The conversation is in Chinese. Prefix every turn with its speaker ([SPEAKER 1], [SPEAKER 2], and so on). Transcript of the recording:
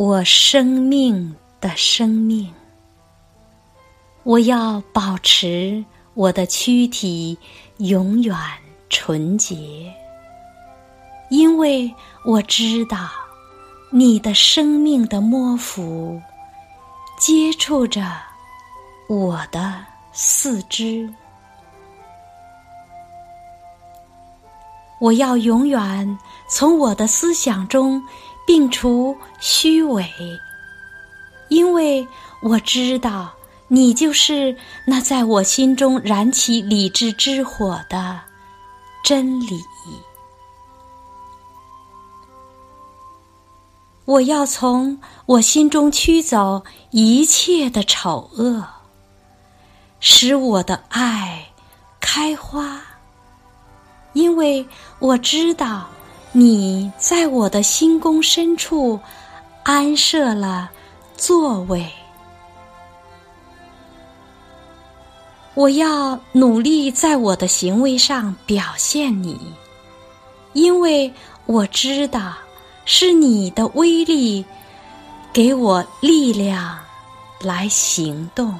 [SPEAKER 1] 我生命的生命。我要保持我的躯体永远纯洁，因为我知道你的生命的摸抚接触着我的四肢。我要永远从我的思想中摒除虚伪，因为我知道。你就是那在我心中燃起理智之火的真理。我要从我心中驱走一切的丑恶，使我的爱开花，因为我知道你在我的心宫深处安设了座位。我要努力在我的行为上表现你，因为我知道是你的威力给我力量来行动。